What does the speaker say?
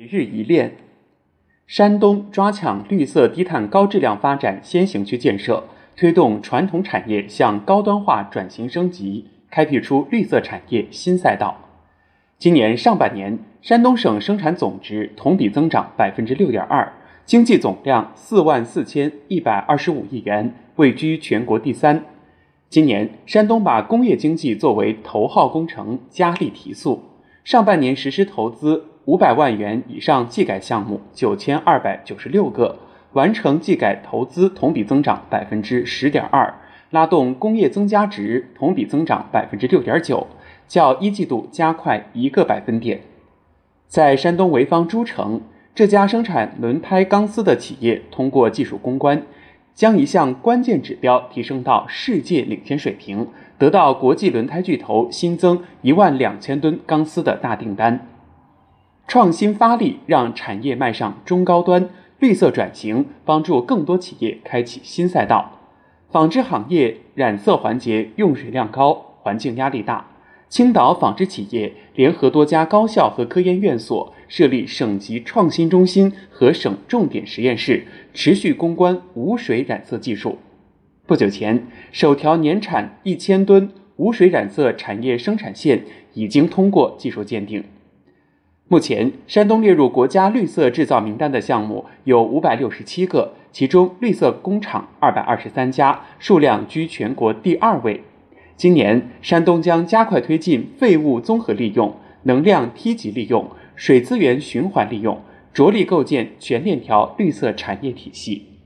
每日一练：山东抓抢绿色低碳高质量发展先行区建设，推动传统产业向高端化转型升级，开辟出绿色产业新赛道。今年上半年，山东省生产总值同比增长百分之六点二，经济总量四万四千一百二十五亿元，位居全国第三。今年，山东把工业经济作为头号工程，加力提速。上半年实施投资。五百万元以上技改项目九千二百九十六个，完成技改投资同比增长百分之十点二，拉动工业增加值同比增长百分之六点九，较一季度加快一个百分点。在山东潍坊诸城，这家生产轮胎钢丝的企业通过技术攻关，将一项关键指标提升到世界领先水平，得到国际轮胎巨头新增一万两千吨钢丝的大订单。创新发力，让产业迈上中高端绿色转型，帮助更多企业开启新赛道。纺织行业染色环节用水量高，环境压力大。青岛纺织企业联合多家高校和科研院所，设立省级创新中心和省重点实验室，持续攻关无水染色技术。不久前，首条年产一千吨无水染色产业生产线已经通过技术鉴定。目前，山东列入国家绿色制造名单的项目有五百六十七个，其中绿色工厂二百二十三家，数量居全国第二位。今年，山东将加快推进废物综合利用、能量梯级利用、水资源循环利用，着力构建全链条绿色产业体系。